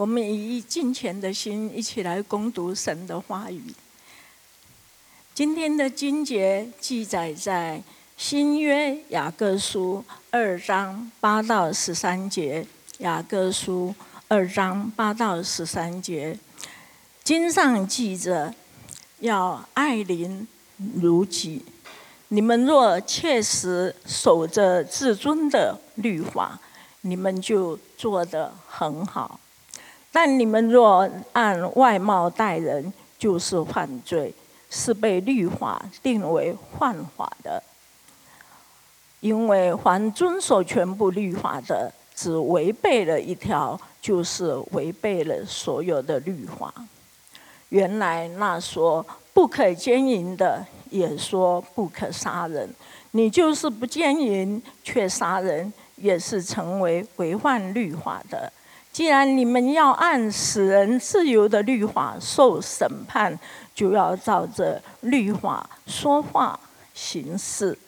我们以敬虔的心一起来攻读神的话语。今天的经节记载在新约雅各书二章八到十三节。雅各书二章八到十三节，经上记着要爱邻如己。你们若切实守着至尊的律法，你们就做得很好。但你们若按外貌待人，就是犯罪，是被律法定为犯法的。因为凡遵守全部律法的，只违背了一条，就是违背了所有的律法。原来那说不可奸淫的，也说不可杀人。你就是不奸淫却杀人，也是成为违反律法的。既然你们要按使人自由的律法受审判，就要照着律法说话行事，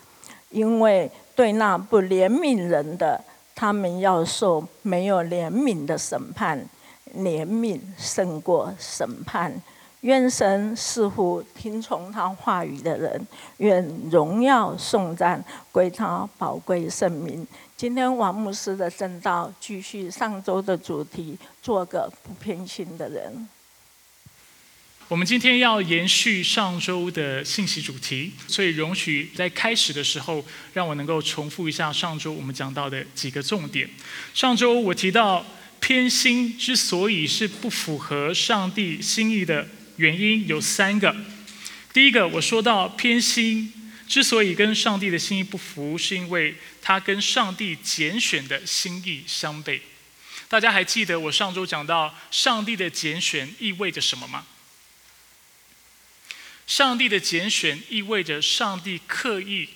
因为对那不怜悯人的，他们要受没有怜悯的审判，怜悯胜过审判。愿神似乎听从他话语的人，愿荣耀颂赞归他宝贵圣名。今天王牧师的正道继续上周的主题，做个不偏心的人。我们今天要延续上周的信息主题，所以容许在开始的时候，让我能够重复一下上周我们讲到的几个重点。上周我提到偏心之所以是不符合上帝心意的。原因有三个。第一个，我说到偏心之所以跟上帝的心意不符，是因为他跟上帝拣选的心意相悖。大家还记得我上周讲到上帝的拣选意味着什么吗？上帝的拣选意味着上帝刻意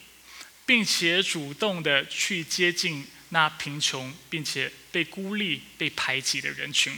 并且主动的去接近那贫穷并且被孤立、被排挤的人群。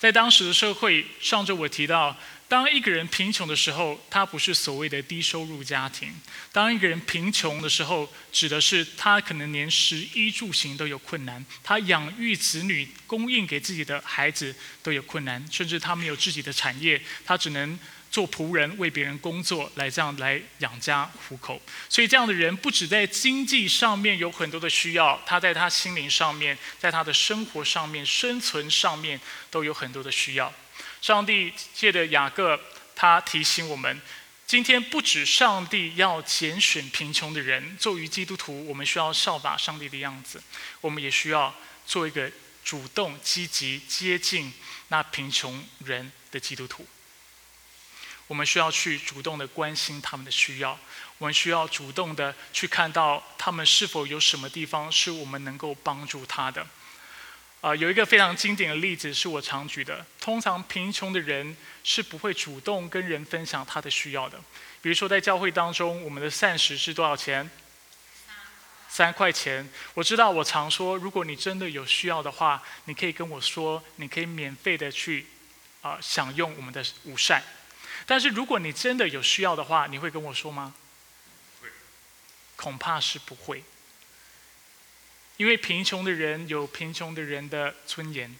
在当时的社会，上周我提到。当一个人贫穷的时候，他不是所谓的低收入家庭；当一个人贫穷的时候，指的是他可能连食衣住行都有困难，他养育子女、供应给自己的孩子都有困难，甚至他没有自己的产业，他只能做仆人为别人工作，来这样来养家糊口。所以，这样的人不止在经济上面有很多的需要，他在他心灵上面，在他的生活上面、生存上面都有很多的需要。上帝借着雅各，他提醒我们：今天不止上帝要拣选贫穷的人，作为基督徒，我们需要效法上帝的样子，我们也需要做一个主动、积极接近那贫穷人的基督徒。我们需要去主动的关心他们的需要，我们需要主动的去看到他们是否有什么地方是我们能够帮助他的。啊，有一个非常经典的例子是我常举的。通常贫穷的人是不会主动跟人分享他的需要的。比如说在教会当中，我们的膳食是多少钱？三块钱。我知道我常说，如果你真的有需要的话，你可以跟我说，你可以免费的去啊享用我们的午膳。但是如果你真的有需要的话，你会跟我说吗？恐怕是不会。因为贫穷的人有贫穷的人的尊严，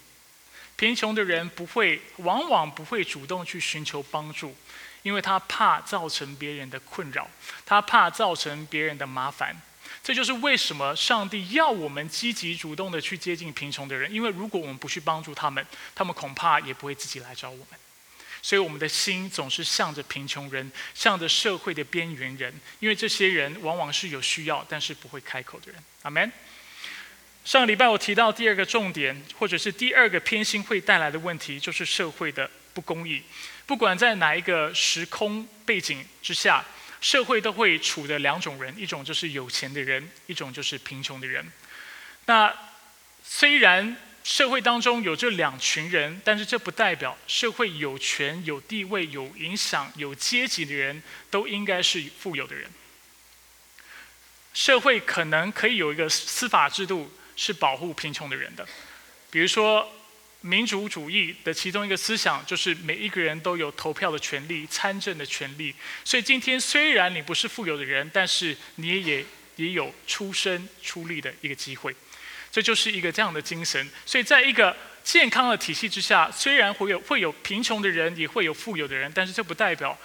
贫穷的人不会，往往不会主动去寻求帮助，因为他怕造成别人的困扰，他怕造成别人的麻烦。这就是为什么上帝要我们积极主动的去接近贫穷的人，因为如果我们不去帮助他们，他们恐怕也不会自己来找我们。所以我们的心总是向着贫穷人，向着社会的边缘人，因为这些人往往是有需要但是不会开口的人。阿门。上个礼拜我提到第二个重点，或者是第二个偏心会带来的问题，就是社会的不公义。不管在哪一个时空背景之下，社会都会处的两种人：一种就是有钱的人，一种就是贫穷的人。那虽然社会当中有这两群人，但是这不代表社会有权、有地位、有影响、有阶级的人都应该是富有的人。社会可能可以有一个司法制度。是保护贫穷的人的，比如说民主主义的其中一个思想就是每一个人都有投票的权利、参政的权利。所以今天虽然你不是富有的人，但是你也也有出身出力的一个机会。这就是一个这样的精神。所以在一个健康的体系之下，虽然会有会有贫穷的人，也会有富有的人，但是这不代表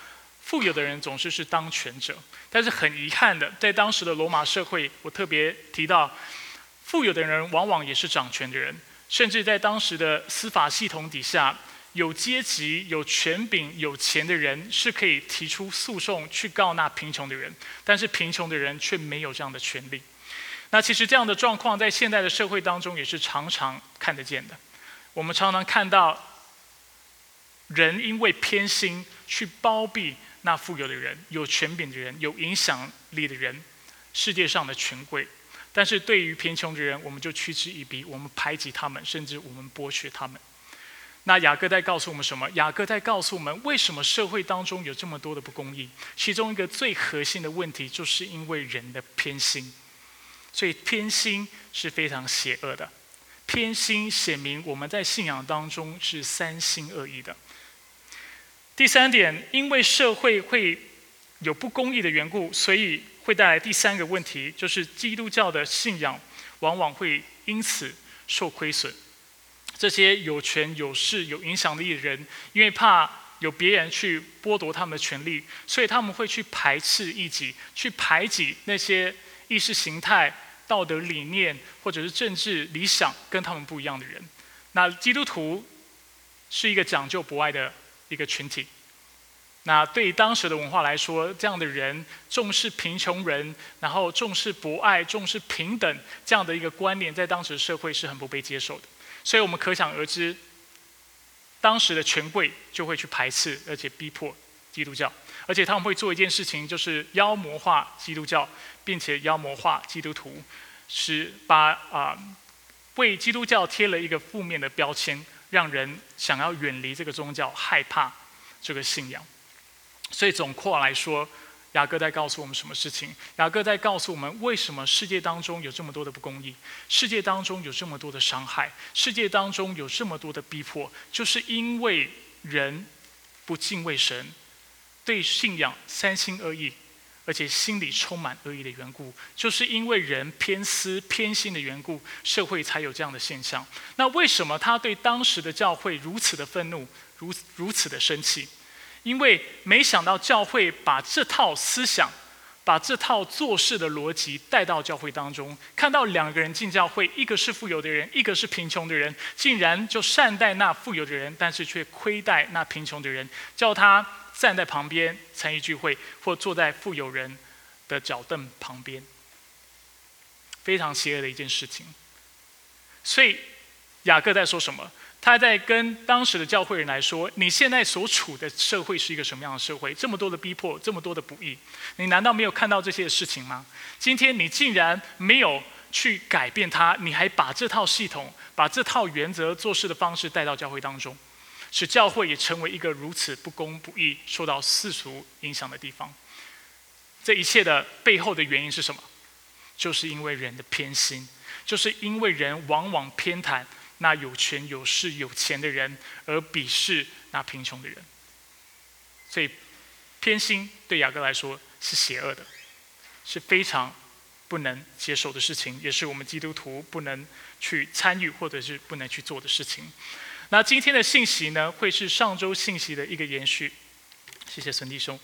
富有的人总是是当权者。但是很遗憾的，在当时的罗马社会，我特别提到，富有的人往往也是掌权的人，甚至在当时的司法系统底下，有阶级、有权柄、有钱的人是可以提出诉讼去告那贫穷的人，但是贫穷的人却没有这样的权利。那其实这样的状况在现代的社会当中也是常常看得见的。我们常常看到人因为偏心去包庇那富有的人、有权柄的人、有影响力的人、世界上的权贵，但是对于贫穷的人，我们就嗤之以鼻，我们排挤他们，甚至我们剥削他们。那雅各在告诉我们什么？雅各在告诉我们，为什么社会当中有这么多的不公义？其中一个最核心的问题，就是因为人的偏心。所以偏心是非常邪恶的，偏心显明我们在信仰当中是三心二意的。第三点，因为社会会有不公义的缘故，所以会带来第三个问题，就是基督教的信仰往往会因此受亏损。这些有权有势有影响力的人，因为怕有别人去剥夺他们的权利，所以他们会去排斥异己，去排挤那些意识形态。道德理念或者是政治理想跟他们不一样的人，那基督徒是一个讲究博爱的一个群体。那对当时的文化来说，这样的人重视贫穷人，然后重视博爱、重视平等这样的一个观念，在当时社会是很不被接受的。所以我们可想而知，当时的权贵就会去排斥而且逼迫基督教。而且他们会做一件事情，就是妖魔化基督教，并且妖魔化基督徒，是把啊为基督教贴了一个负面的标签，让人想要远离这个宗教，害怕这个信仰。所以总括来说，雅各在告诉我们什么事情？雅各在告诉我们，为什么世界当中有这么多的不公义，世界当中有这么多的伤害，世界当中有这么多的逼迫，就是因为人不敬畏神。对信仰三心二意，而且心里充满恶意的缘故，就是因为人偏私偏心的缘故，社会才有这样的现象。那为什么他对当时的教会如此的愤怒，如如此的生气？因为没想到教会把这套思想，把这套做事的逻辑带到教会当中，看到两个人进教会，一个是富有的人，一个是贫穷的人，竟然就善待那富有的人，但是却亏待那贫穷的人，叫他。站在旁边参与聚会，或坐在富有人的脚凳旁边，非常邪恶的一件事情。所以雅各在说什么？他在跟当时的教会人来说：“你现在所处的社会是一个什么样的社会？这么多的逼迫，这么多的不义，你难道没有看到这些事情吗？今天你竟然没有去改变它，你还把这套系统、把这套原则做事的方式带到教会当中。”使教会也成为一个如此不公不义、受到世俗影响的地方。这一切的背后的原因是什么？就是因为人的偏心，就是因为人往往偏袒那有权有势有钱的人，而鄙视那贫穷的人。所以，偏心对雅各来说是邪恶的，是非常不能接受的事情，也是我们基督徒不能去参与或者是不能去做的事情。那今天的信息呢，会是上周信息的一个延续。谢谢孙弟兄。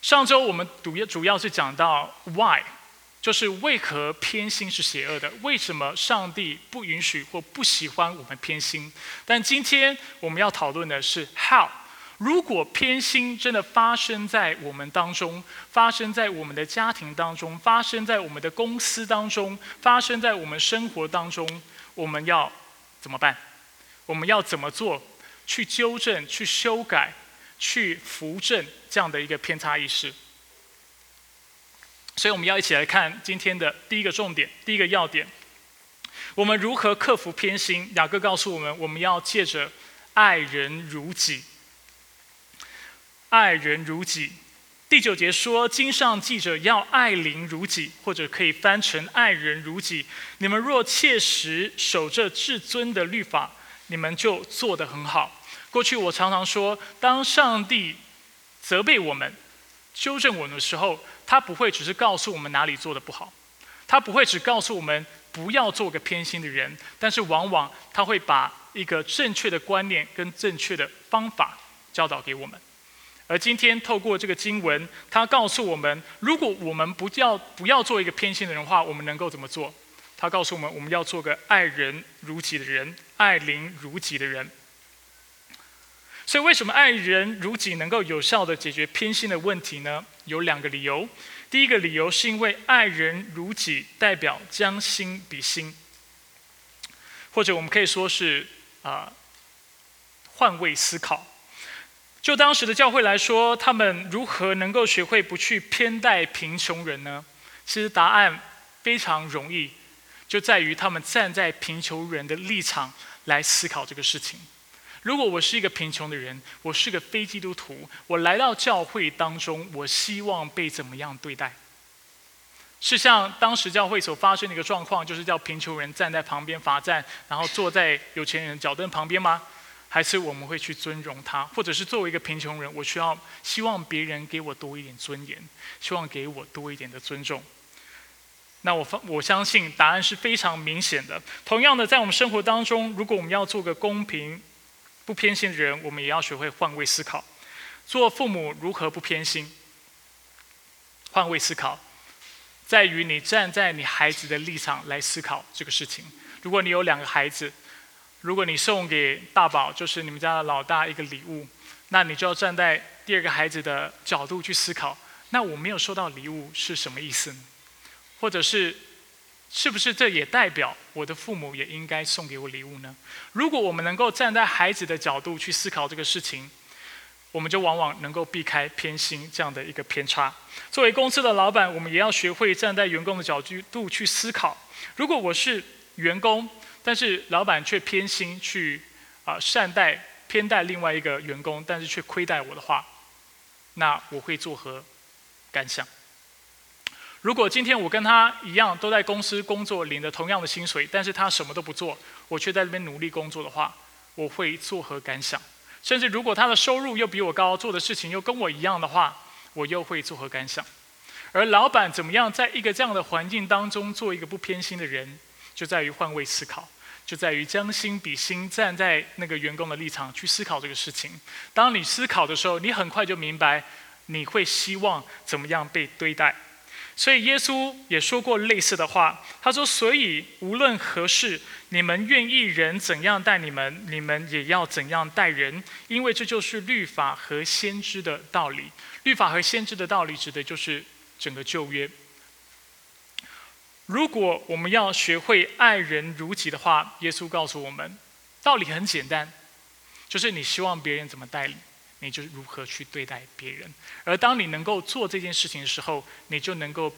上周我们主要主要是讲到 why，就是为何偏心是邪恶的，为什么上帝不允许或不喜欢我们偏心。但今天我们要讨论的是 how，如果偏心真的发生在我们当中，发生在我们的家庭当中，发生在我们的公司当中，发生在我们生活当中，我们要。怎么办？我们要怎么做去纠正、去修改、去扶正这样的一个偏差意识？所以我们要一起来看今天的第一个重点、第一个要点：我们如何克服偏心？雅各告诉我们，我们要借着爱人如己，爱人如己。第九节说：“经上记着要爱邻如己，或者可以翻成爱人如己。你们若切实守着至尊的律法，你们就做得很好。”过去我常常说，当上帝责备我们、纠正我们的时候，他不会只是告诉我们哪里做的不好，他不会只告诉我们不要做个偏心的人，但是往往他会把一个正确的观念跟正确的方法教导给我们。而今天透过这个经文，他告诉我们，如果我们不要不要做一个偏心的人的话，我们能够怎么做？他告诉我们，我们要做个爱人如己的人，爱邻如己的人。所以，为什么爱人如己能够有效的解决偏心的问题呢？有两个理由。第一个理由是因为爱人如己代表将心比心，或者我们可以说是啊换位思考。就当时的教会来说，他们如何能够学会不去偏待贫穷人呢？其实答案非常容易，就在于他们站在贫穷人的立场来思考这个事情。如果我是一个贫穷的人，我是个非基督徒，我来到教会当中，我希望被怎么样对待？是像当时教会所发生的一个状况，就是叫贫穷人站在旁边罚站，然后坐在有钱人脚凳旁边吗？还是我们会去尊荣他，或者是作为一个贫穷人，我需要希望别人给我多一点尊严，希望给我多一点的尊重。那我方我相信答案是非常明显的。同样的，在我们生活当中，如果我们要做个公平、不偏心的人，我们也要学会换位思考。做父母如何不偏心？换位思考，在于你站在你孩子的立场来思考这个事情。如果你有两个孩子，如果你送给大宝，就是你们家的老大一个礼物，那你就要站在第二个孩子的角度去思考。那我没有收到礼物是什么意思？或者是，是不是这也代表我的父母也应该送给我礼物呢？如果我们能够站在孩子的角度去思考这个事情，我们就往往能够避开偏心这样的一个偏差。作为公司的老板，我们也要学会站在员工的角度去思考。如果我是员工，但是老板却偏心去啊善待偏待另外一个员工，但是却亏待我的话，那我会作何感想？如果今天我跟他一样都在公司工作，领着同样的薪水，但是他什么都不做，我却在这边努力工作的话，我会作何感想？甚至如果他的收入又比我高，做的事情又跟我一样的话，我又会作何感想？而老板怎么样在一个这样的环境当中做一个不偏心的人，就在于换位思考。就在于将心比心，站在那个员工的立场去思考这个事情。当你思考的时候，你很快就明白你会希望怎么样被对待。所以耶稣也说过类似的话，他说：“所以无论何事，你们愿意人怎样待你们，你们也要怎样待人，因为这就是律法和先知的道理。律法和先知的道理，指的就是整个旧约。”如果我们要学会爱人如己的话，耶稣告诉我们，道理很简单，就是你希望别人怎么待你，你就如何去对待别人。而当你能够做这件事情的时候，你就能够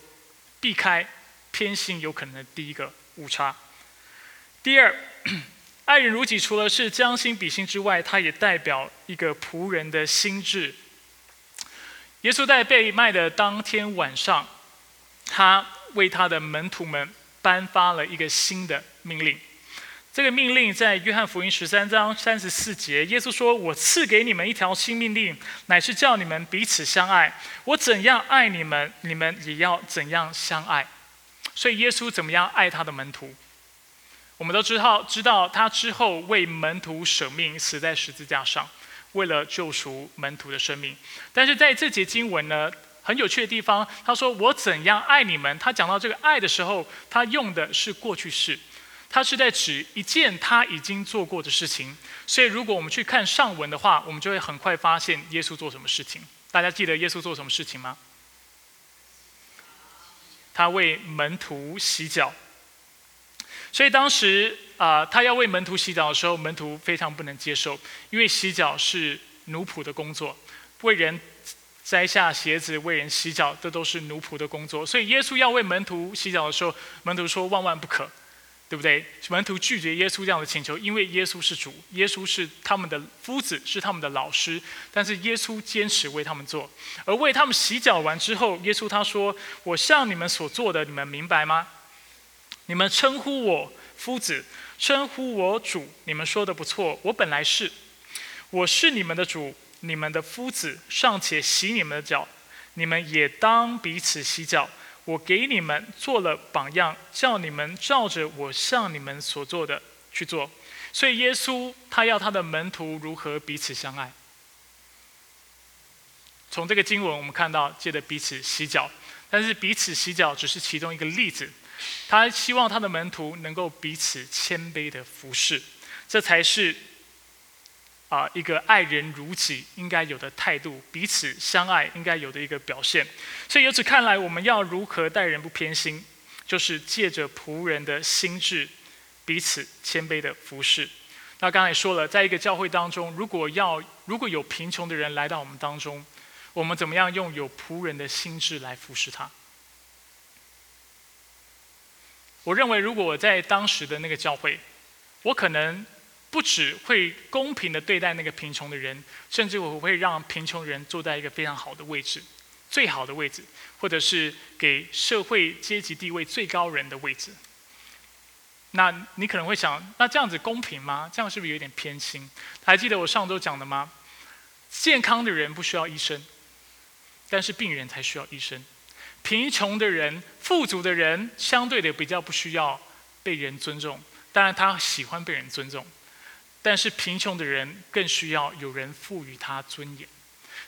避开偏心有可能的第一个误差。第二，爱人如己，除了是将心比心之外，它也代表一个仆人的心智。耶稣在被卖的当天晚上，他。为他的门徒们颁发了一个新的命令。这个命令在约翰福音十三章三十四节，耶稣说：“我赐给你们一条新命令，乃是叫你们彼此相爱。我怎样爱你们，你们也要怎样相爱。”所以耶稣怎么样爱他的门徒？我们都知道，知道他之后为门徒舍命，死在十字架上，为了救赎门徒的生命。但是在这节经文呢？很有趣的地方，他说：“我怎样爱你们？”他讲到这个爱的时候，他用的是过去式，他是在指一件他已经做过的事情。所以，如果我们去看上文的话，我们就会很快发现耶稣做什么事情。大家记得耶稣做什么事情吗？他为门徒洗脚。所以当时啊，他要为门徒洗脚的时候，门徒非常不能接受，因为洗脚是奴仆的工作，为人。摘下鞋子为人洗脚，这都是奴仆的工作。所以耶稣要为门徒洗脚的时候，门徒说万万不可，对不对？门徒拒绝耶稣这样的请求，因为耶稣是主，耶稣是他们的夫子，是他们的老师。但是耶稣坚持为他们做，而为他们洗脚完之后，耶稣他说：“我向你们所做的，你们明白吗？你们称呼我夫子，称呼我主，你们说的不错。我本来是，我是你们的主。”你们的夫子尚且洗你们的脚，你们也当彼此洗脚。我给你们做了榜样，叫你们照着我向你们所做的去做。所以耶稣他要他的门徒如何彼此相爱。从这个经文我们看到，借着彼此洗脚，但是彼此洗脚只是其中一个例子。他希望他的门徒能够彼此谦卑的服侍，这才是啊一个爱人如己应该有的态度，彼此相爱应该有的一个表现。所以由此看来，我们要如何待人不偏心，就是借着仆人的心智。彼此谦卑的服侍。那刚才说了，在一个教会当中，如果要如果有贫穷的人来到我们当中，我们怎么样用有仆人的心智来服侍他？我认为，如果我在当时的那个教会，我可能不只会公平的对待那个贫穷的人，甚至我会让贫穷人坐在一个非常好的位置，最好的位置，或者是给社会阶级地位最高人的位置。那你可能会想，那这样子公平吗？这样是不是有点偏心？还记得我上周讲的吗？健康的人不需要医生，但是病人才需要医生。贫穷的人、富足的人，相对的比较不需要被人尊重，当然他喜欢被人尊重，但是贫穷的人更需要有人赋予他尊严。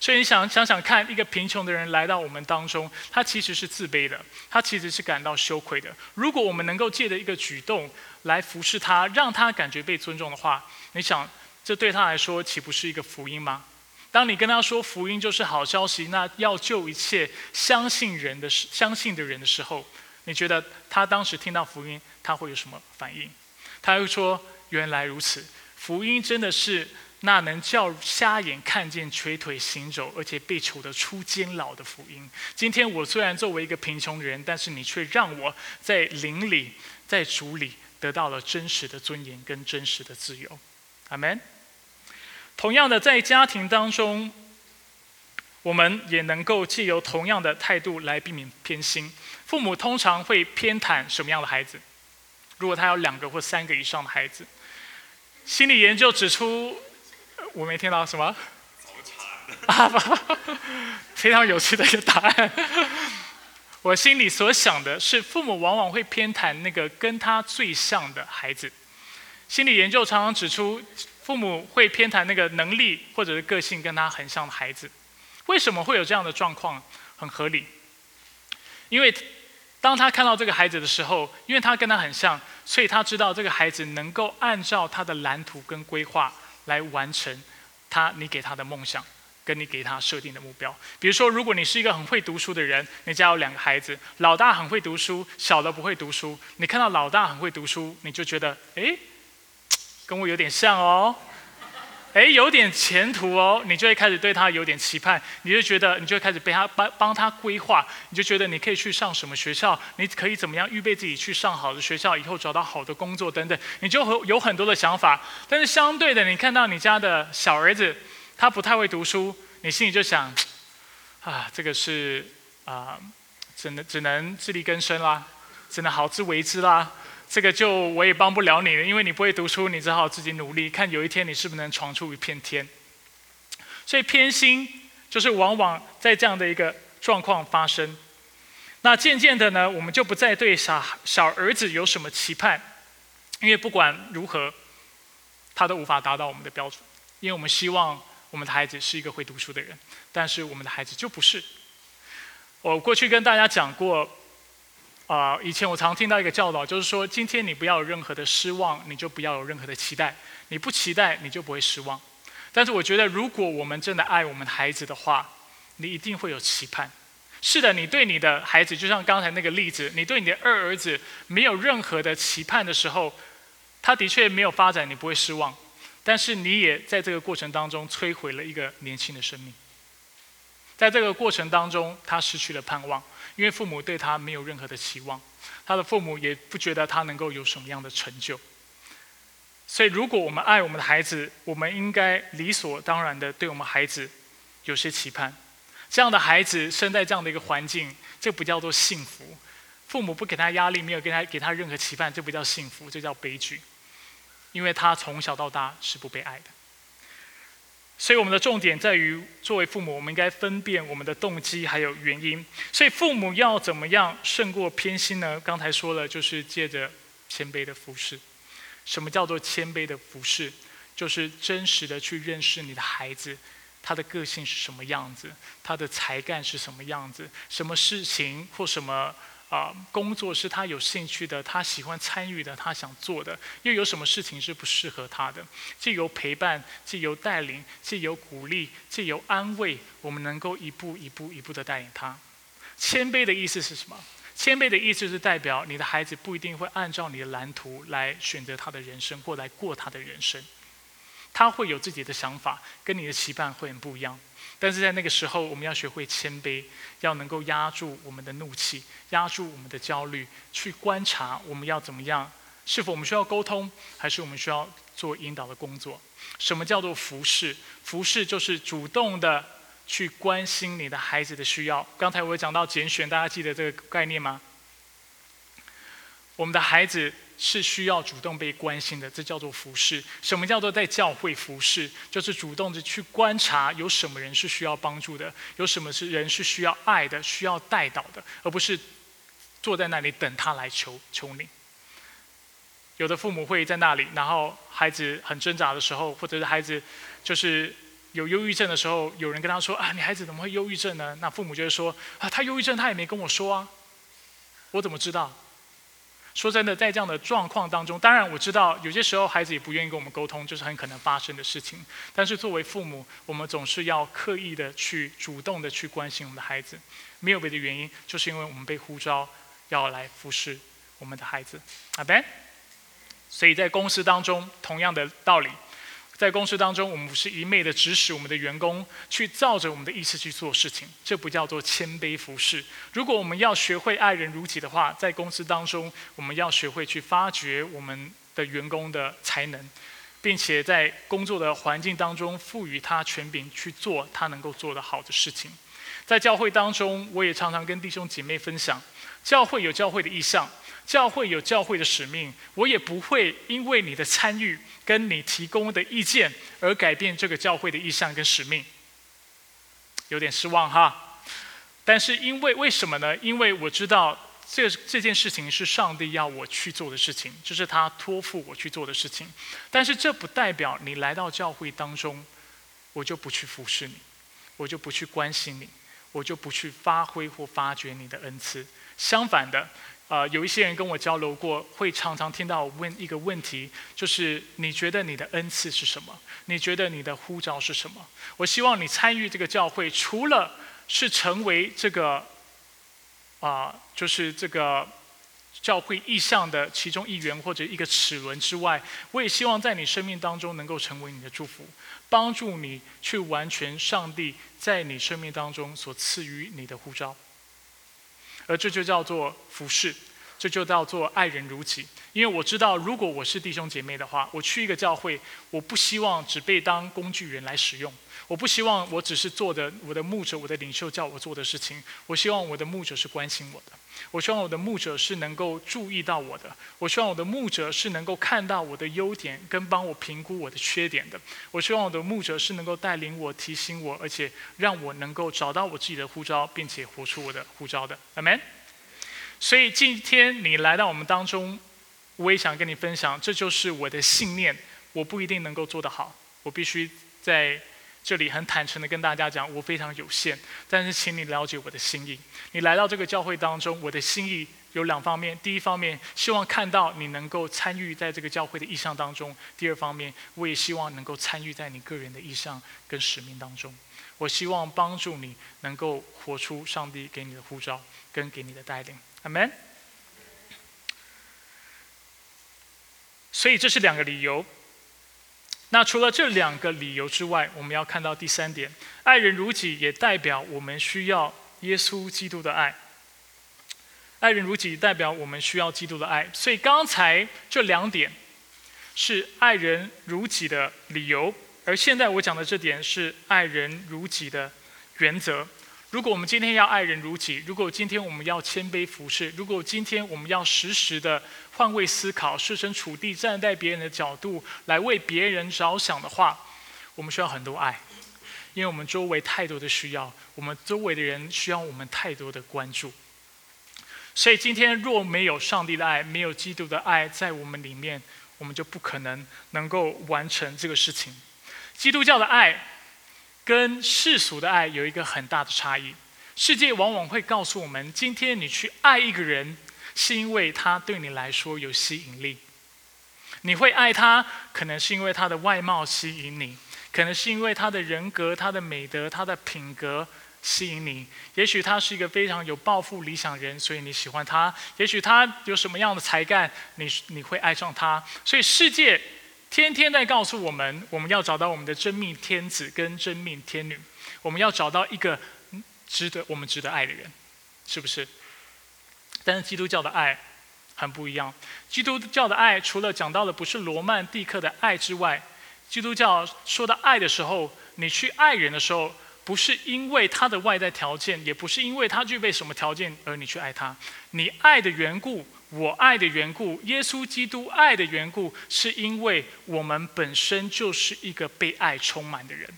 所以你想想想看，一个贫穷的人来到我们当中，他其实是自卑的，他其实是感到羞愧的。如果我们能够借着一个举动来服侍他，让他感觉被尊重的话，你想这对他来说岂不是一个福音吗？当你跟他说福音就是好消息，那要救一切相信人的相信的人的时候，你觉得他当时听到福音他会有什么反应？他会说：原来如此，福音真的是。那能叫瞎眼看见、瘸腿行走，而且被囚的出监牢的福音。今天我虽然作为一个贫穷人，但是你却让我在灵里、在主里得到了真实的尊严跟真实的自由。阿门。同样的，在家庭当中，我们也能够借由同样的态度来避免偏心。父母通常会偏袒什么样的孩子？如果他有两个或三个以上的孩子，心理研究指出。我没听到什么？啊，非常有趣的一个答案。我心里所想的是，父母往往会偏袒那个跟他最像的孩子。心理研究常常指出，父母会偏袒那个能力或者是个性跟他很像的孩子。为什么会有这样的状况？很合理。因为当他看到这个孩子的时候，因为他跟他很像，所以他知道这个孩子能够按照他的蓝图跟规划。来完成他你给他的梦想，跟你给他设定的目标。比如说，如果你是一个很会读书的人，你家有两个孩子，老大很会读书，小的不会读书。你看到老大很会读书，你就觉得，哎，跟我有点像哦。哎，有点前途哦，你就会开始对他有点期盼，你就觉得，你就会开始被他帮帮他规划，你就觉得你可以去上什么学校，你可以怎么样预备自己去上好的学校，以后找到好的工作等等，你就有有很多的想法。但是相对的，你看到你家的小儿子，他不太会读书，你心里就想，啊，这个是啊，只能只能自力更生啦，只能好自为之啦。这个就我也帮不了你了，因为你不会读书，你只好自己努力，看有一天你是不是能闯出一片天。所以偏心就是往往在这样的一个状况发生。那渐渐的呢，我们就不再对小小儿子有什么期盼，因为不管如何，他都无法达到我们的标准，因为我们希望我们的孩子是一个会读书的人，但是我们的孩子就不是。我过去跟大家讲过。啊，以前我常听到一个教导，就是说，今天你不要有任何的失望，你就不要有任何的期待。你不期待，你就不会失望。但是我觉得，如果我们真的爱我们的孩子的话，你一定会有期盼。是的，你对你的孩子，就像刚才那个例子，你对你的二儿子没有任何的期盼的时候，他的确没有发展，你不会失望。但是你也在这个过程当中摧毁了一个年轻的生命。在这个过程当中，他失去了盼望。因为父母对他没有任何的期望，他的父母也不觉得他能够有什么样的成就。所以，如果我们爱我们的孩子，我们应该理所当然的对我们孩子有些期盼。这样的孩子生在这样的一个环境，这不叫做幸福。父母不给他压力，没有给他给他任何期盼，这不叫幸福，这叫悲剧。因为他从小到大是不被爱的。所以我们的重点在于，作为父母，我们应该分辨我们的动机还有原因。所以父母要怎么样胜过偏心呢？刚才说了，就是借着谦卑的服饰。什么叫做谦卑的服饰？就是真实的去认识你的孩子，他的个性是什么样子，他的才干是什么样子，什么事情或什么。啊，工作是他有兴趣的，他喜欢参与的，他想做的，又有什么事情是不适合他的？既由陪伴，既由带领，既由鼓励，既由安慰，我们能够一步一步一步的带领他。谦卑的意思是什么？谦卑的意思是代表你的孩子不一定会按照你的蓝图来选择他的人生或来过他的人生，他会有自己的想法，跟你的期盼会很不一样。但是在那个时候，我们要学会谦卑，要能够压住我们的怒气，压住我们的焦虑，去观察我们要怎么样，是否我们需要沟通，还是我们需要做引导的工作？什么叫做服侍？服侍就是主动的去关心你的孩子的需要。刚才我有讲到拣选，大家记得这个概念吗？我们的孩子。是需要主动被关心的，这叫做服侍。什么叫做在教会服侍？就是主动的去观察有什么人是需要帮助的，有什么是人是需要爱的、需要带导的，而不是坐在那里等他来求求你。有的父母会在那里，然后孩子很挣扎的时候，或者是孩子就是有忧郁症的时候，有人跟他说：“啊，你孩子怎么会忧郁症呢？”那父母就会说：“啊，他忧郁症，他也没跟我说啊，我怎么知道？”说真的，在这样的状况当中，当然我知道有些时候孩子也不愿意跟我们沟通，就是很可能发生的事情。但是作为父母，我们总是要刻意的去主动的去关心我们的孩子，没有别的原因，就是因为我们被呼召要来服侍我们的孩子。阿们所以在公司当中，同样的道理。在公司当中，我们不是一昧的指使我们的员工去照着我们的意思去做事情，这不叫做谦卑服侍。如果我们要学会爱人如己的话，在公司当中，我们要学会去发掘我们的员工的才能，并且在工作的环境当中赋予他权柄去做他能够做得好的事情。在教会当中，我也常常跟弟兄姐妹分享，教会有教会的意向。教会有教会的使命，我也不会因为你的参与跟你提供的意见而改变这个教会的意向跟使命。有点失望哈，但是因为为什么呢？因为我知道这这件事情是上帝要我去做的事情，这是他托付我去做的事情。但是这不代表你来到教会当中，我就不去服侍你，我就不去关心你，我就不去发挥或发掘你的恩赐。相反的。呃，有一些人跟我交流过，会常常听到我问一个问题，就是你觉得你的恩赐是什么？你觉得你的呼召是什么？我希望你参与这个教会，除了是成为这个啊，就是这个教会意向的其中一员或者一个齿轮之外，我也希望在你生命当中能够成为你的祝福，帮助你去完全上帝在你生命当中所赐予你的呼召。而这就叫做服侍，这就叫做爱人如己。因为我知道，如果我是弟兄姐妹的话，我去一个教会，我不希望只被当工具人来使用。我不希望我只是做的我的牧者、我的领袖叫我做的事情。我希望我的牧者是关心我的，我希望我的牧者是能够注意到我的，我希望我的牧者是能够看到我的优点跟帮我评估我的缺点的。我希望我的牧者是能够带领我、提醒我，而且让我能够找到我自己的呼召，并且活出我的呼召的。Amen。所以今天你来到我们当中，我也想跟你分享，这就是我的信念。我不一定能够做得好，我必须在。这里很坦诚的跟大家讲，我非常有限，但是请你了解我的心意。你来到这个教会当中，我的心意有两方面：第一方面，希望看到你能够参与在这个教会的意向当中；第二方面，我也希望能够参与在你个人的意向跟使命当中。我希望帮助你能够活出上帝给你的呼召跟给你的带领。阿门。所以这是两个理由。那除了这两个理由之外，我们要看到第三点：爱人如己，也代表我们需要耶稣基督的爱。爱人如己，代表我们需要基督的爱。所以刚才这两点是爱人如己的理由，而现在我讲的这点是爱人如己的原则。如果我们今天要爱人如己，如果今天我们要谦卑服侍，如果今天我们要时时的换位思考、设身处地站在别人的角度来为别人着想的话，我们需要很多爱。因为我们周围太多的需要，我们周围的人需要我们太多的关注。所以今天若没有上帝的爱，没有基督的爱在我们里面，我们就不可能能够完成这个事情。基督教的爱跟世俗的爱有一个很大的差异。世界往往会告诉我们，今天你去爱一个人，是因为他对你来说有吸引力。你会爱他，可能是因为他的外貌吸引你，可能是因为他的人格、他的美德、他的品格。吸引你，也许他是一个非常有抱负、理想人，所以你喜欢他；也许他有什么样的才干，你你会爱上他。所以世界天天在告诉我们，我们要找到我们的真命天子跟真命天女，我们要找到一个值得我们值得爱的人，是不是？但是基督教的爱很不一样。基督教的爱除了讲到的不是罗曼蒂克的爱之外，基督教说到爱的时候，你去爱人的时候。不是因为他的外在条件，也不是因为他具备什么条件而你去爱他。你爱的缘故，我爱的缘故，耶稣基督爱的缘故，是因为我们本身就是一个被爱充满的人，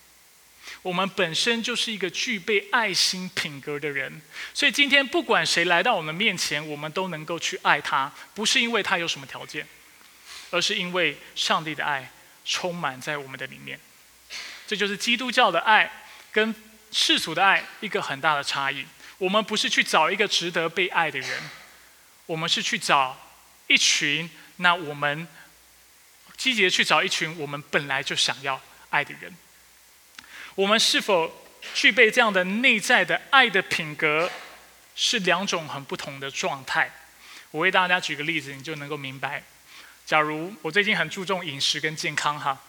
我们本身就是一个具备爱心品格的人。所以今天不管谁来到我们面前，我们都能够去爱他，不是因为他有什么条件，而是因为上帝的爱充满在我们的里面。这就是基督教的爱。跟世俗的爱一个很大的差异，我们不是去找一个值得被爱的人，我们是去找一群那我们积极的去找一群我们本来就想要爱的人。我们是否具备这样的内在的爱的品格，是两种很不同的状态。我为大家举个例子，你就能够明白。假如我最近很注重饮食跟健康哈，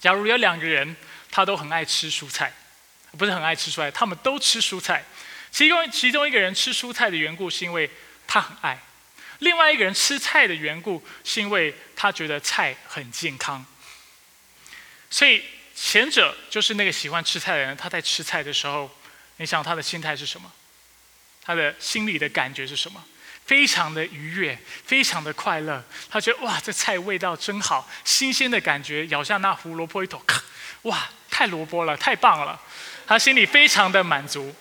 假如有两个人，他都很爱吃蔬菜。不是很爱吃蔬菜，他们都吃蔬菜。其中其中一个人吃蔬菜的缘故，是因为他很爱；另外一个人吃菜的缘故，是因为他觉得菜很健康。所以前者就是那个喜欢吃菜的人，他在吃菜的时候，你想他的心态是什么？他的心里的感觉是什么？非常的愉悦，非常的快乐。他觉得哇，这菜味道真好，新鲜的感觉，咬下那胡萝卜一口，咔，哇，太萝卜了，太棒了。他心里非常的满足。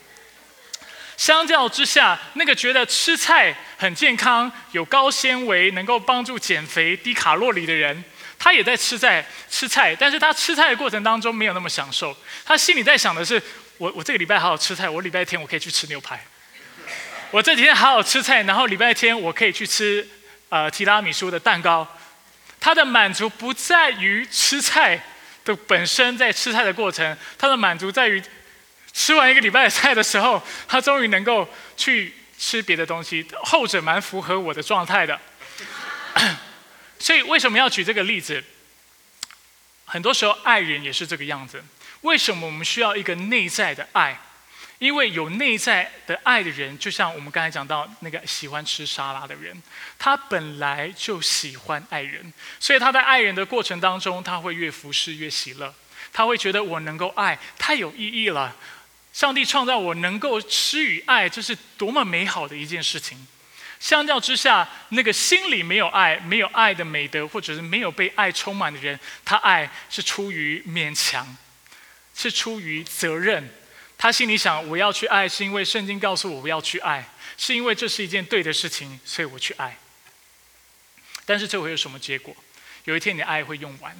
相较之下，那个觉得吃菜很健康、有高纤维、能够帮助减肥、低卡路里的人，他也在吃菜吃菜，但是他吃菜的过程当中没有那么享受。他心里在想的是：我我这个礼拜好好吃菜，我礼拜天我可以去吃牛排。我这几天好好吃菜，然后礼拜天我可以去吃呃提拉米苏的蛋糕。他的满足不在于吃菜。的本身在吃菜的过程，他的满足在于吃完一个礼拜的菜的时候，他终于能够去吃别的东西。后者蛮符合我的状态的。所以为什么要举这个例子？很多时候爱人也是这个样子。为什么我们需要一个内在的爱？因为有内在的爱的人，就像我们刚才讲到那个喜欢吃沙拉的人，他本来就喜欢爱人，所以他在爱人的过程当中，他会越服侍越喜乐，他会觉得我能够爱太有意义了。上帝创造我能够施与爱，这是多么美好的一件事情。相较之下，那个心里没有爱、没有爱的美德，或者是没有被爱充满的人，他爱是出于勉强，是出于责任。他心里想：我要去爱，是因为圣经告诉我我要去爱，是因为这是一件对的事情，所以我去爱。但是这会有什么结果？有一天你爱会用完，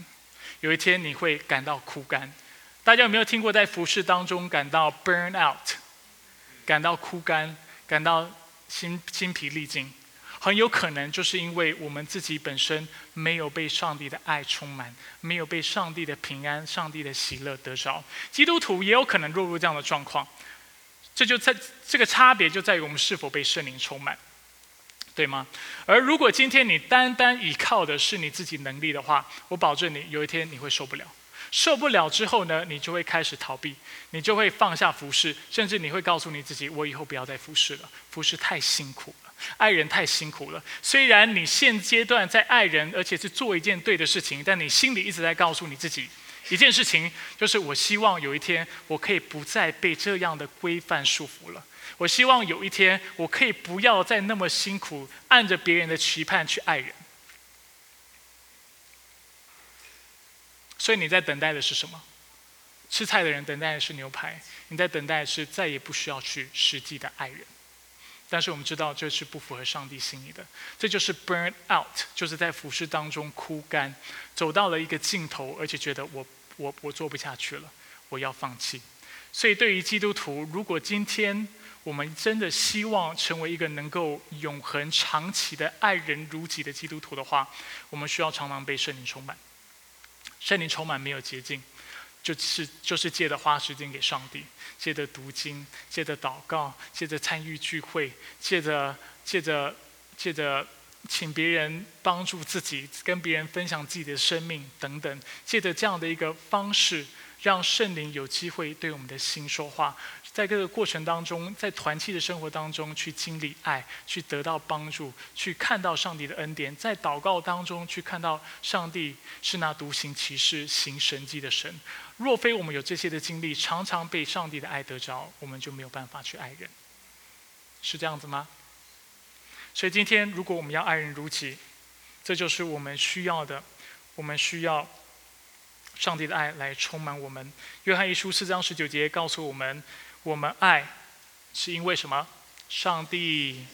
有一天你会感到枯干。大家有没有听过在服饰当中感到 burn out，感到枯干，感到心精疲力尽？很有可能就是因为我们自己本身没有被上帝的爱充满，没有被上帝的平安、上帝的喜乐得着。基督徒也有可能落入这样的状况，这就在这个差别就在于我们是否被圣灵充满，对吗？而如果今天你单单依靠的是你自己能力的话，我保证你有一天你会受不了。受不了之后呢，你就会开始逃避，你就会放下服饰，甚至你会告诉你自己：我以后不要再服侍了，服侍太辛苦了。爱人太辛苦了。虽然你现阶段在爱人，而且是做一件对的事情，但你心里一直在告诉你自己一件事情，就是我希望有一天我可以不再被这样的规范束缚了。我希望有一天我可以不要再那么辛苦，按着别人的期盼去爱人。所以你在等待的是什么？吃菜的人等待的是牛排，你在等待的是再也不需要去实际的爱人。但是我们知道这是不符合上帝心意的，这就是 burn out，就是在服饰当中枯干，走到了一个尽头，而且觉得我我我做不下去了，我要放弃。所以对于基督徒，如果今天我们真的希望成为一个能够永恒长期的爱人如己的基督徒的话，我们需要常常被圣灵充满。圣灵充满没有捷径。就是就是借着花时间给上帝，借着读经，借着祷告，借着参与聚会，借着借着借着请别人帮助自己，跟别人分享自己的生命等等，借着这样的一个方式，让圣灵有机会对我们的心说话。在这个过程当中，在团契的生活当中，去经历爱，去得到帮助，去看到上帝的恩典，在祷告当中去看到上帝是那独行其事、行神迹的神。若非我们有这些的经历，常常被上帝的爱得着，我们就没有办法去爱人，是这样子吗？所以今天，如果我们要爱人如己，这就是我们需要的，我们需要上帝的爱来充满我们。约翰一书四章十九节告诉我们。我们爱，是因为什么？上帝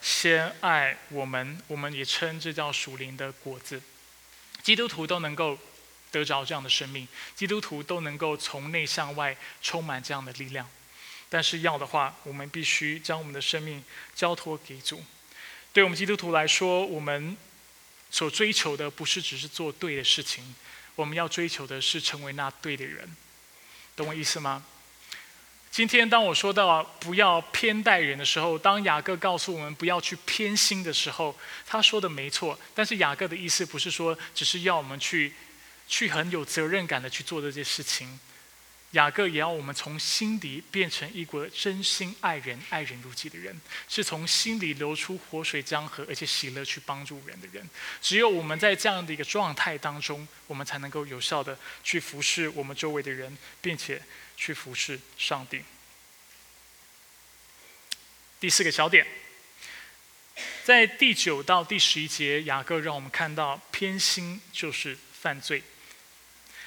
先爱我们，我们也称这叫属灵的果子。基督徒都能够得着这样的生命，基督徒都能够从内向外充满这样的力量。但是要的话，我们必须将我们的生命交托给主。对我们基督徒来说，我们所追求的不是只是做对的事情，我们要追求的是成为那对的人。懂我意思吗？今天，当我说到不要偏待人的时候，当雅各告诉我们不要去偏心的时候，他说的没错。但是雅各的意思不是说只是要我们去，去很有责任感的去做这些事情。雅各也要我们从心底变成一个真心爱人、爱人如己的人，是从心里流出活水江河，而且喜乐去帮助人的人。只有我们在这样的一个状态当中，我们才能够有效的去服侍我们周围的人，并且。去服侍上帝。第四个小点，在第九到第十一节，雅各让我们看到偏心就是犯罪。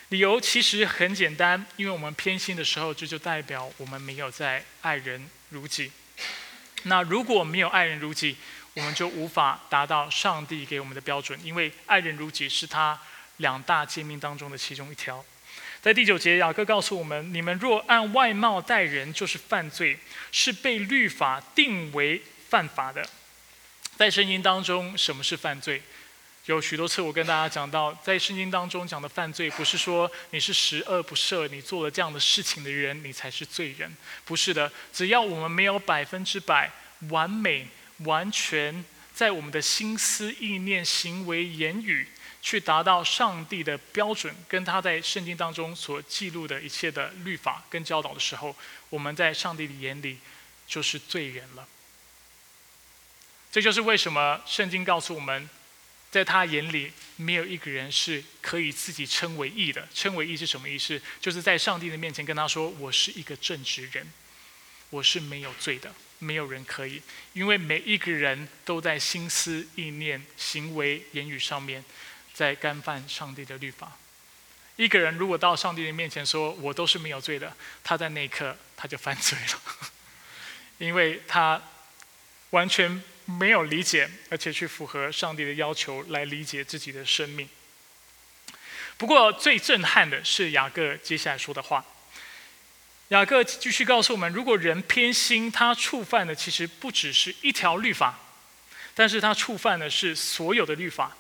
理由其实很简单，因为我们偏心的时候，这就代表我们没有在爱人如己。那如果没有爱人如己，我们就无法达到上帝给我们的标准，因为爱人如己是他两大诫命当中的其中一条。在第九节，雅各告诉我们：你们若按外貌待人，就是犯罪，是被律法定为犯法的。在圣经当中，什么是犯罪？有许多次我跟大家讲到，在圣经当中讲的犯罪，不是说你是十恶不赦，你做了这样的事情的人，你才是罪人。不是的，只要我们没有百分之百完美、完全，在我们的心思、意念、行为、言语。去达到上帝的标准，跟他在圣经当中所记录的一切的律法跟教导的时候，我们在上帝的眼里就是罪人了。这就是为什么圣经告诉我们，在他眼里没有一个人是可以自己称为义的。称为义是什么意思？就是在上帝的面前跟他说：“我是一个正直人，我是没有罪的，没有人可以。”因为每一个人都在心思、意念、行为、言语上面。在干犯上帝的律法。一个人如果到上帝的面前说：“我都是没有罪的”，他在那一刻他就犯罪了，因为他完全没有理解，而且去符合上帝的要求来理解自己的生命。不过最震撼的是雅各接下来说的话。雅各继续告诉我们：如果人偏心，他触犯的其实不只是一条律法，但是他触犯的是所有的律法。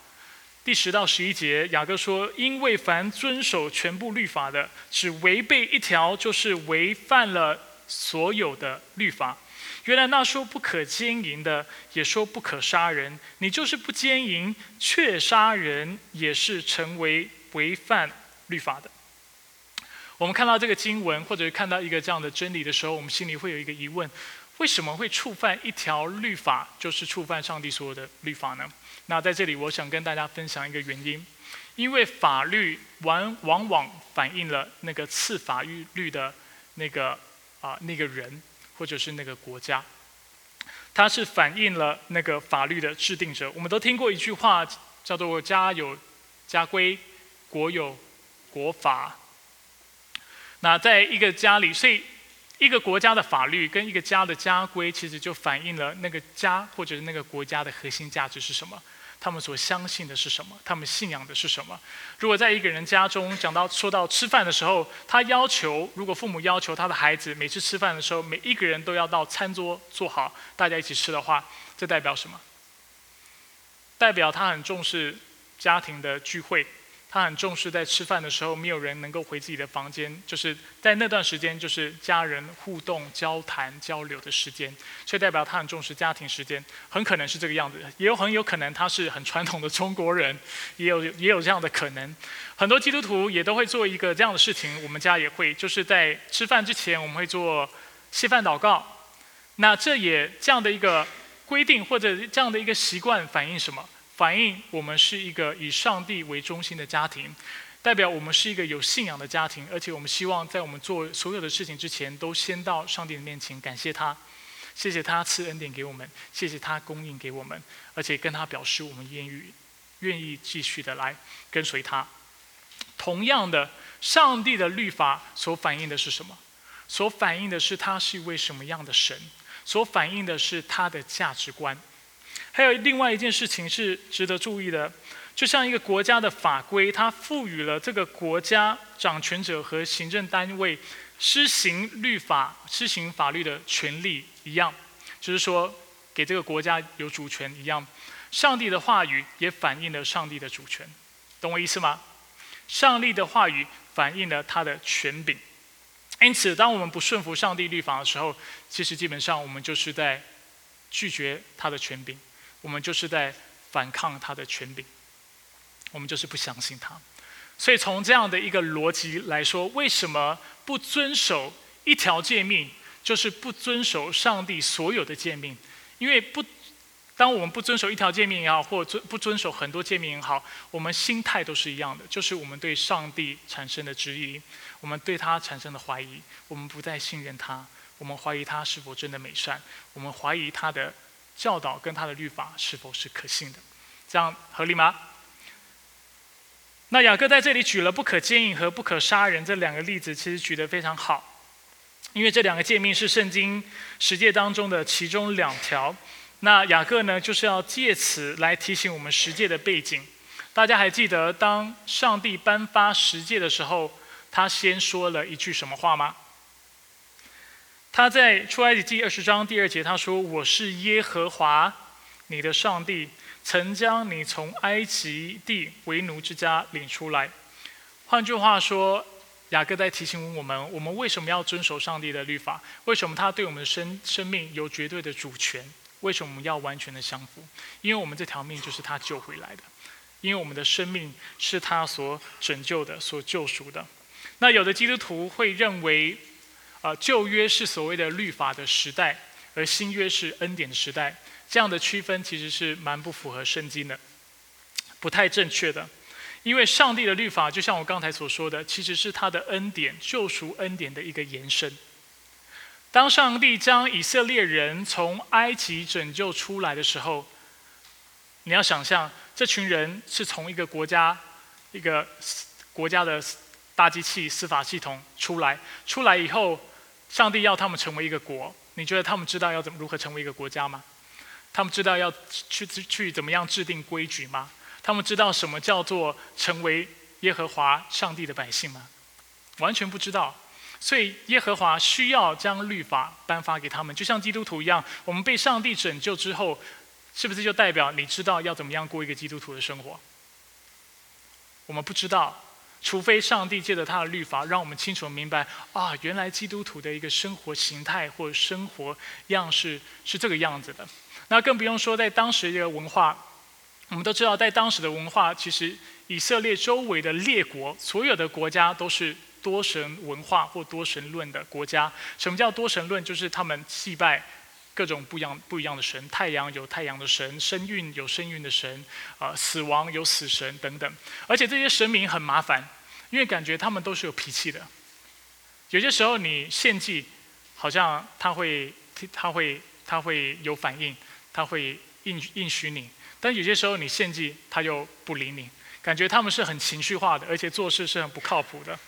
第十到十一节，雅各说：“因为凡遵守全部律法的，只违背一条，就是违反了所有的律法。原来那说不可奸淫的，也说不可杀人。你就是不奸淫，却杀人，也是成为违反律法的。”我们看到这个经文，或者看到一个这样的真理的时候，我们心里会有一个疑问：为什么会触犯一条律法，就是触犯上帝所有的律法呢？那在这里，我想跟大家分享一个原因，因为法律往往往反映了那个赐法律律的那个啊那个人，或者是那个国家，它是反映了那个法律的制定者。我们都听过一句话，叫做“家有家规，国有国法”。那在一个家里，所以一个国家的法律跟一个家的家规，其实就反映了那个家或者是那个国家的核心价值是什么。他们所相信的是什么？他们信仰的是什么？如果在一个人家中讲到说到吃饭的时候，他要求，如果父母要求他的孩子每次吃饭的时候，每一个人都要到餐桌坐好，大家一起吃的话，这代表什么？代表他很重视家庭的聚会。他很重视在吃饭的时候，没有人能够回自己的房间，就是在那段时间，就是家人互动、交谈、交流的时间，所以代表他很重视家庭时间，很可能是这个样子，也有很有可能他是很传统的中国人，也有也有这样的可能。很多基督徒也都会做一个这样的事情，我们家也会，就是在吃饭之前，我们会做谢饭祷告。那这也这样的一个规定或者这样的一个习惯，反映什么？反映我们是一个以上帝为中心的家庭，代表我们是一个有信仰的家庭，而且我们希望在我们做所有的事情之前，都先到上帝的面前感谢他，谢谢他赐恩典给我们，谢谢他供应给我们，而且跟他表示我们愿意愿意继续的来跟随他。同样的，上帝的律法所反映的是什么？所反映的是他是一位什么样的神？所反映的是他的价值观。还有另外一件事情是值得注意的，就像一个国家的法规，它赋予了这个国家掌权者和行政单位施行律法、施行法律的权利一样，就是说给这个国家有主权一样。上帝的话语也反映了上帝的主权，懂我意思吗？上帝的话语反映了他的权柄，因此，当我们不顺服上帝律法的时候，其实基本上我们就是在拒绝他的权柄。我们就是在反抗他的权柄，我们就是不相信他。所以从这样的一个逻辑来说，为什么不遵守一条诫命，就是不遵守上帝所有的诫命？因为不，当我们不遵守一条诫命也好，或遵不遵守很多诫命也好，我们心态都是一样的，就是我们对上帝产生的质疑，我们对他产生的怀疑，我们不再信任他，我们怀疑他是否真的美善，我们怀疑他的。教导跟他的律法是否是可信的？这样合理吗？那雅各在这里举了不可奸淫和不可杀人这两个例子，其实举得非常好，因为这两个诫命是圣经十诫当中的其中两条。那雅各呢，就是要借此来提醒我们十诫的背景。大家还记得，当上帝颁发十诫的时候，他先说了一句什么话吗？他在出埃及记二十章第二节，他说：“我是耶和华，你的上帝，曾将你从埃及地为奴之家领出来。”换句话说，雅各在提醒我们：我们为什么要遵守上帝的律法？为什么他对我们的生生命有绝对的主权？为什么我们要完全的相服？因为我们这条命就是他救回来的，因为我们的生命是他所拯救的、所救赎的。那有的基督徒会认为。啊，旧约是所谓的律法的时代，而新约是恩典的时代。这样的区分其实是蛮不符合圣经的，不太正确的。因为上帝的律法，就像我刚才所说的，其实是他的恩典、救赎恩典的一个延伸。当上帝将以色列人从埃及拯救出来的时候，你要想象，这群人是从一个国家、一个国家的大机器司法系统出来，出来以后。上帝要他们成为一个国，你觉得他们知道要怎么如何成为一个国家吗？他们知道要去去怎么样制定规矩吗？他们知道什么叫做成为耶和华上帝的百姓吗？完全不知道。所以耶和华需要将律法颁发给他们，就像基督徒一样。我们被上帝拯救之后，是不是就代表你知道要怎么样过一个基督徒的生活？我们不知道。除非上帝借着他的律法，让我们清楚明白啊，原来基督徒的一个生活形态或生活样式是这个样子的。那更不用说在当时的一个文化，我们都知道，在当时的文化，其实以色列周围的列国，所有的国家都是多神文化或多神论的国家。什么叫多神论？就是他们祭拜各种不一样不一样的神，太阳有太阳的神，生育有生育的神，啊，死亡有死神等等。而且这些神明很麻烦。因为感觉他们都是有脾气的，有些时候你献祭，好像他会他会他会有反应，他会应应许你；但有些时候你献祭，他又不理你，感觉他们是很情绪化的，而且做事是很不靠谱的。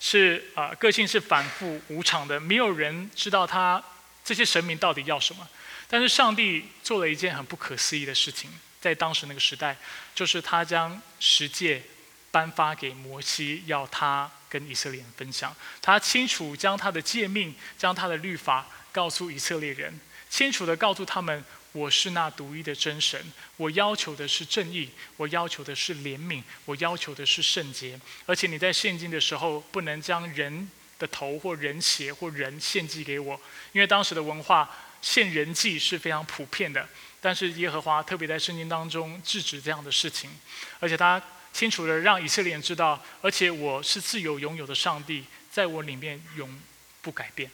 是啊，个性是反复无常的，没有人知道他这些神明到底要什么。但是上帝做了一件很不可思议的事情，在当时那个时代，就是他将十诫颁发给摩西，要他跟以色列人分享。他清楚将他的诫命、将他的律法告诉以色列人，清楚的告诉他们。我是那独一的真神，我要求的是正义，我要求的是怜悯，我要求的是圣洁。而且你在献金的时候，不能将人的头或人血或人献祭给我，因为当时的文化献人祭是非常普遍的。但是耶和华特别在圣经当中制止这样的事情，而且他清楚的让以色列人知道，而且我是自由拥有的上帝，在我里面永不改变。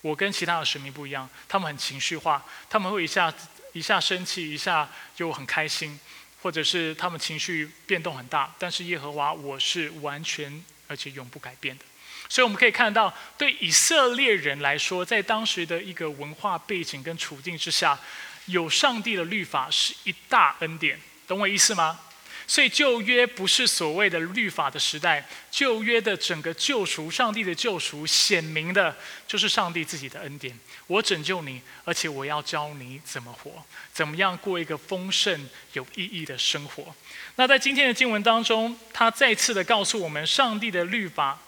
我跟其他的神明不一样，他们很情绪化，他们会一下一下生气，一下就很开心，或者是他们情绪变动很大。但是耶和华，我是完全而且永不改变的。所以我们可以看到，对以色列人来说，在当时的一个文化背景跟处境之下，有上帝的律法是一大恩典，懂我意思吗？所以旧约不是所谓的律法的时代，旧约的整个救赎，上帝的救赎显明的，就是上帝自己的恩典。我拯救你，而且我要教你怎么活，怎么样过一个丰盛有意义的生活。那在今天的经文当中，他再次的告诉我们，上帝的律法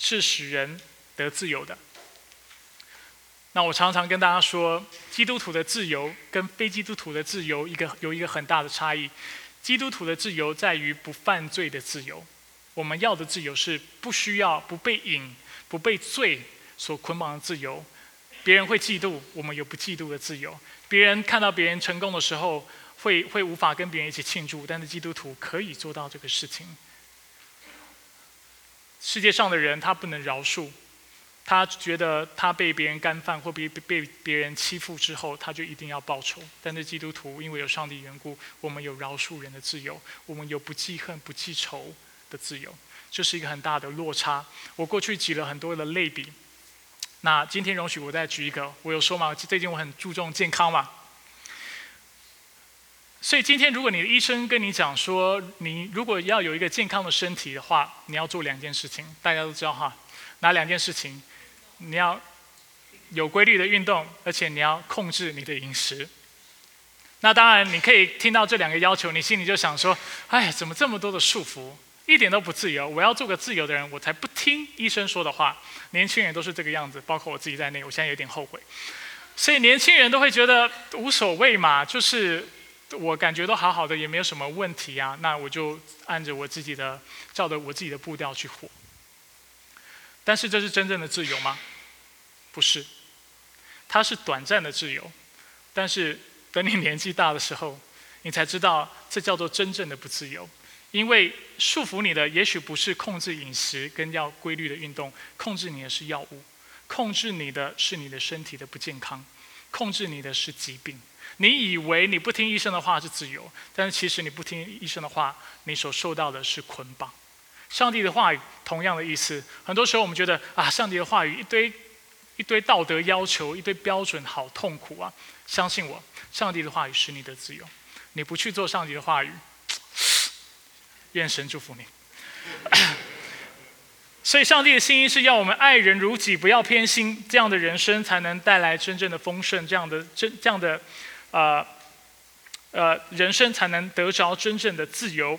是使人得自由的。那我常常跟大家说，基督徒的自由跟非基督徒的自由，一个有一个很大的差异。基督徒的自由在于不犯罪的自由，我们要的自由是不需要不被瘾、不被罪所捆绑的自由。别人会嫉妒，我们有不嫉妒的自由；别人看到别人成功的时候，会会无法跟别人一起庆祝，但是基督徒可以做到这个事情。世界上的人他不能饶恕。他觉得他被别人干犯或被被别人欺负之后，他就一定要报仇。但是基督徒因为有上帝缘故，我们有饶恕人的自由，我们有不记恨、不记仇的自由，这是一个很大的落差。我过去举了很多的类比，那今天容许我再举一个。我有说嘛，最近我很注重健康嘛，所以今天如果你的医生跟你讲说，你如果要有一个健康的身体的话，你要做两件事情，大家都知道哈，哪两件事情？你要有规律的运动，而且你要控制你的饮食。那当然，你可以听到这两个要求，你心里就想说：“哎，怎么这么多的束缚，一点都不自由？我要做个自由的人，我才不听医生说的话。”年轻人都是这个样子，包括我自己在内，我现在有点后悔。所以年轻人都会觉得无所谓嘛，就是我感觉都好好的，也没有什么问题啊。那我就按着我自己的，照着我自己的步调去活。但是这是真正的自由吗？不是，它是短暂的自由。但是等你年纪大的时候，你才知道这叫做真正的不自由。因为束缚你的也许不是控制饮食跟要规律的运动，控制你的是药物，控制你的是你的身体的不健康，控制你的是疾病。你以为你不听医生的话是自由，但是其实你不听医生的话，你所受到的是捆绑。上帝的话语同样的意思，很多时候我们觉得啊，上帝的话语一堆一堆道德要求，一堆标准，好痛苦啊！相信我，上帝的话语是你的自由。你不去做上帝的话语，愿神祝福你。所以，上帝的心意是要我们爱人如己，不要偏心，这样的人生才能带来真正的丰盛，这样的真这样的呃呃人生才能得着真正的自由。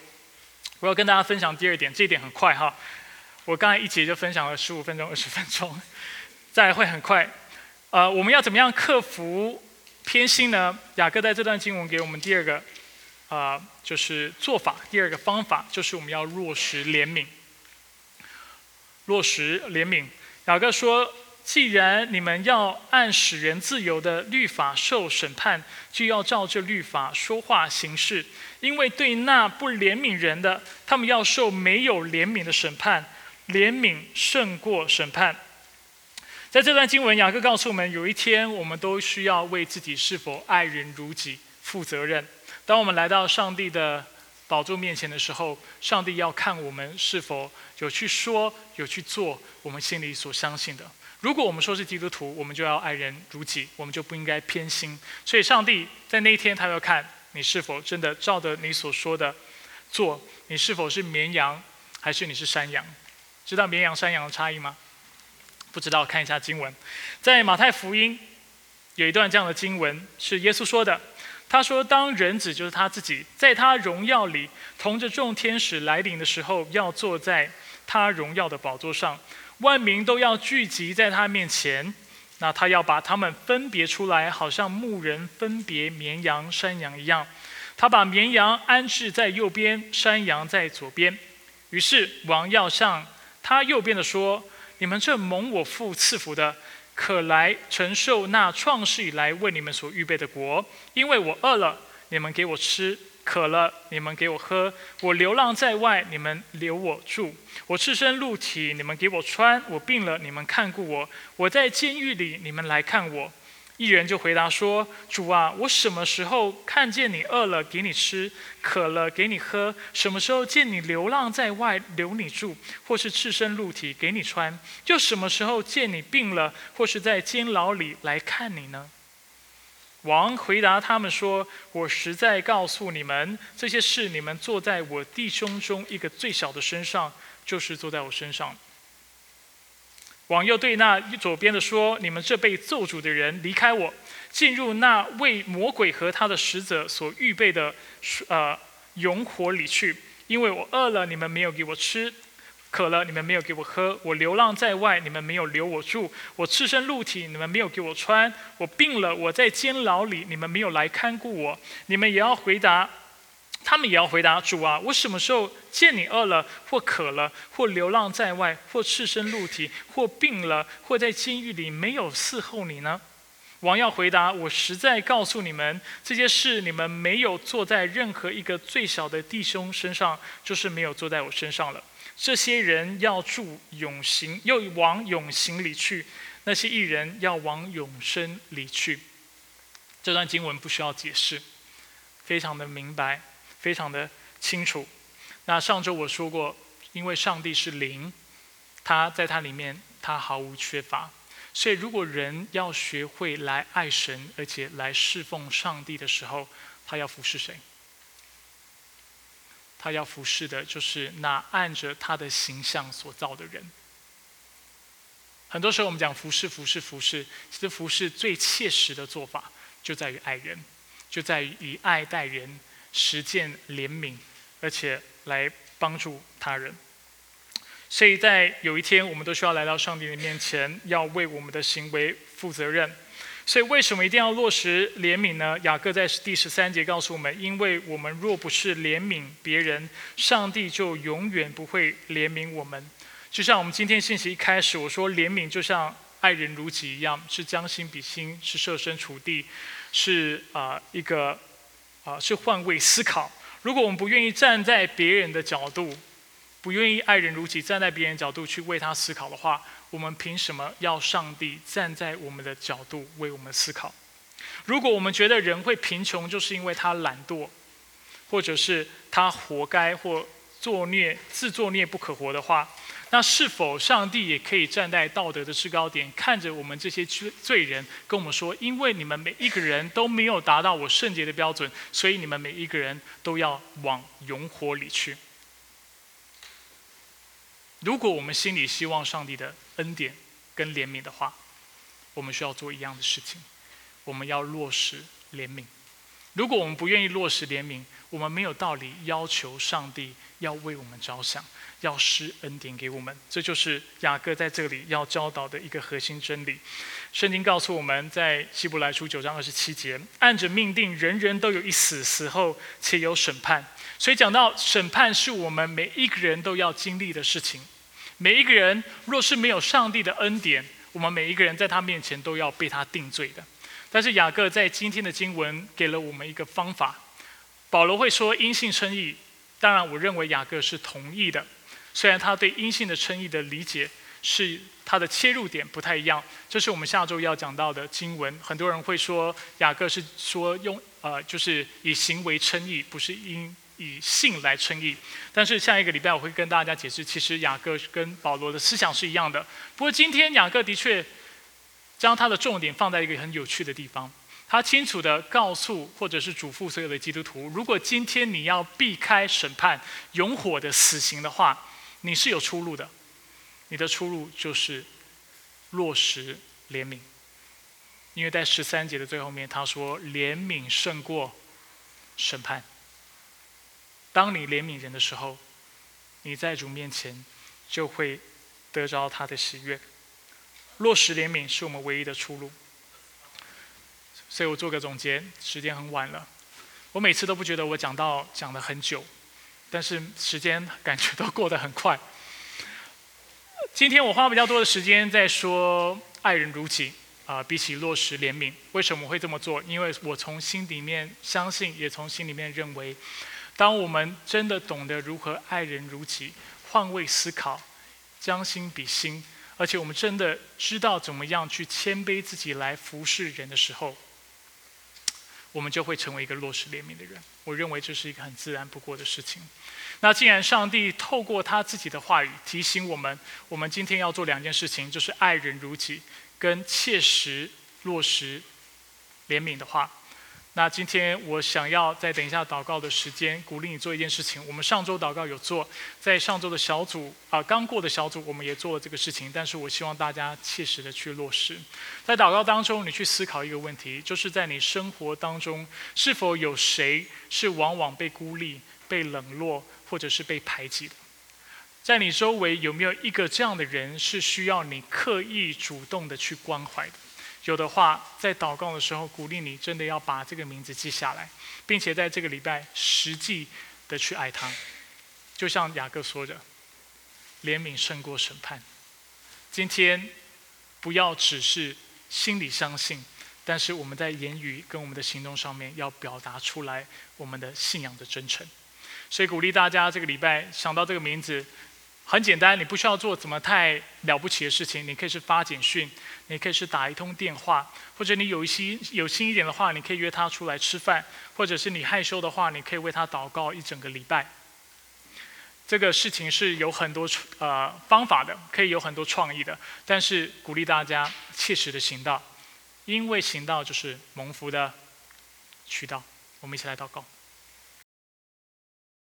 我要跟大家分享第二点，这一点很快哈。我刚才一节就分享了十五分钟、二十分钟，再会很快。呃，我们要怎么样克服偏心呢？雅各在这段经文给我们第二个啊，就是做法。第二个方法就是我们要落实怜悯，落实怜悯。雅各说。既然你们要按使人自由的律法受审判，就要照这律法说话行事。因为对那不怜悯人的，他们要受没有怜悯的审判。怜悯胜过审判。在这段经文，雅各告诉我们，有一天我们都需要为自己是否爱人如己负责任。当我们来到上帝的宝座面前的时候，上帝要看我们是否有去说、有去做我们心里所相信的。如果我们说是基督徒，我们就要爱人如己，我们就不应该偏心。所以，上帝在那一天，他要看你是否真的照着你所说的做，你是否是绵羊，还是你是山羊。知道绵羊、山羊的差异吗？不知道，看一下经文，在马太福音有一段这样的经文，是耶稣说的。他说：“当人子就是他自己，在他荣耀里同着众天使来临的时候，要坐在他荣耀的宝座上，万民都要聚集在他面前。那他要把他们分别出来，好像牧人分别绵羊、山羊一样。他把绵羊安置在右边，山羊在左边。于是王要向他右边的说：‘你们这蒙我父赐福的。’”可来承受那创世以来为你们所预备的国，因为我饿了，你们给我吃；渴了，你们给我喝；我流浪在外，你们留我住；我赤身露体，你们给我穿；我病了，你们看顾我；我在监狱里，你们来看我。一人就回答说：“主啊，我什么时候看见你饿了给你吃，渴了给你喝？什么时候见你流浪在外留你住，或是赤身露体给你穿？就什么时候见你病了，或是在监牢里来看你呢？”王回答他们说：“我实在告诉你们，这些事你们坐在我弟兄中一个最小的身上，就是坐在我身上。”王又对那左边的说：“你们这被咒诅的人，离开我，进入那为魔鬼和他的使者所预备的呃永火里去。因为我饿了，你们没有给我吃；渴了，你们没有给我喝；我流浪在外，你们没有留我住；我赤身露体，你们没有给我穿；我病了，我在监牢里，你们没有来看顾我。你们也要回答。”他们也要回答主啊，我什么时候见你饿了，或渴了，或流浪在外，或赤身露体，或病了，或在监狱里没有伺候你呢？王要回答我，实在告诉你们，这些事你们没有做在任何一个最小的弟兄身上，就是没有做在我身上了。这些人要住永行，又往永行里去；那些艺人要往永生里去。这段经文不需要解释，非常的明白。非常的清楚。那上周我说过，因为上帝是灵，他在他里面他毫无缺乏。所以如果人要学会来爱神，而且来侍奉上帝的时候，他要服侍谁？他要服侍的就是那按着他的形象所造的人。很多时候我们讲服侍、服侍、服侍，其实服侍最切实的做法就在于爱人，就在于以爱待人。实践怜悯，而且来帮助他人。所以在有一天，我们都需要来到上帝的面前，要为我们的行为负责任。所以，为什么一定要落实怜悯呢？雅各在第十三节告诉我们：因为我们若不是怜悯别人，上帝就永远不会怜悯我们。就像我们今天信息一开始我说，怜悯就像爱人如己一样，是将心比心，是设身处地，是啊一个。啊，是换位思考。如果我们不愿意站在别人的角度，不愿意爱人如己，站在别人角度去为他思考的话，我们凭什么要上帝站在我们的角度为我们思考？如果我们觉得人会贫穷，就是因为他懒惰，或者是他活该或作孽、自作孽不可活的话。那是否上帝也可以站在道德的制高点，看着我们这些罪罪人，跟我们说：因为你们每一个人都没有达到我圣洁的标准，所以你们每一个人都要往永火里去。如果我们心里希望上帝的恩典跟怜悯的话，我们需要做一样的事情，我们要落实怜悯。如果我们不愿意落实怜悯，我们没有道理要求上帝要为我们着想。要施恩典给我们，这就是雅各在这里要教导的一个核心真理。圣经告诉我们在希伯来书九章二十七节，按着命定，人人都有一死，死后且有审判。所以讲到审判是我们每一个人都要经历的事情。每一个人若是没有上帝的恩典，我们每一个人在他面前都要被他定罪的。但是雅各在今天的经文给了我们一个方法。保罗会说因信称义，当然我认为雅各是同意的。虽然他对阴性的称义的理解是他的切入点不太一样，这是我们下周要讲到的经文。很多人会说雅各是说用呃，就是以行为称义，不是因以性来称义。但是下一个礼拜我会跟大家解释，其实雅各跟保罗的思想是一样的。不过今天雅各的确将他的重点放在一个很有趣的地方，他清楚的告诉或者是嘱咐所有的基督徒：如果今天你要避开审判、永火的死刑的话，你是有出路的，你的出路就是落实怜悯。因为在十三节的最后面，他说：“怜悯胜过审判。”当你怜悯人的时候，你在主面前就会得着他的喜悦。落实怜悯是我们唯一的出路。所以我做个总结，时间很晚了。我每次都不觉得我讲到讲了很久，但是时间感觉都过得很快。今天我花比较多的时间在说爱人如己。啊，比起落实怜悯，为什么会这么做？因为我从心里面相信，也从心里面认为，当我们真的懂得如何爱人如己，换位思考，将心比心，而且我们真的知道怎么样去谦卑自己来服侍人的时候，我们就会成为一个落实怜悯的人。我认为这是一个很自然不过的事情。那既然上帝透过他自己的话语提醒我们，我们今天要做两件事情，就是爱人如己。跟切实落实怜悯的话，那今天我想要再等一下祷告的时间，鼓励你做一件事情。我们上周祷告有做，在上周的小组啊，刚过的小组我们也做了这个事情，但是我希望大家切实的去落实。在祷告当中，你去思考一个问题，就是在你生活当中，是否有谁是往往被孤立、被冷落，或者是被排挤的？在你周围有没有一个这样的人是需要你刻意主动的去关怀的？有的话，在祷告的时候鼓励你，真的要把这个名字记下来，并且在这个礼拜实际的去爱他。就像雅各说的：“怜悯胜过审判。”今天不要只是心里相信，但是我们在言语跟我们的行动上面要表达出来我们的信仰的真诚。所以鼓励大家这个礼拜想到这个名字。很简单，你不需要做怎么太了不起的事情。你可以是发简讯，你可以是打一通电话，或者你有一些有心一点的话，你可以约他出来吃饭，或者是你害羞的话，你可以为他祷告一整个礼拜。这个事情是有很多呃方法的，可以有很多创意的，但是鼓励大家切实的行道，因为行道就是蒙福的渠道。我们一起来祷告。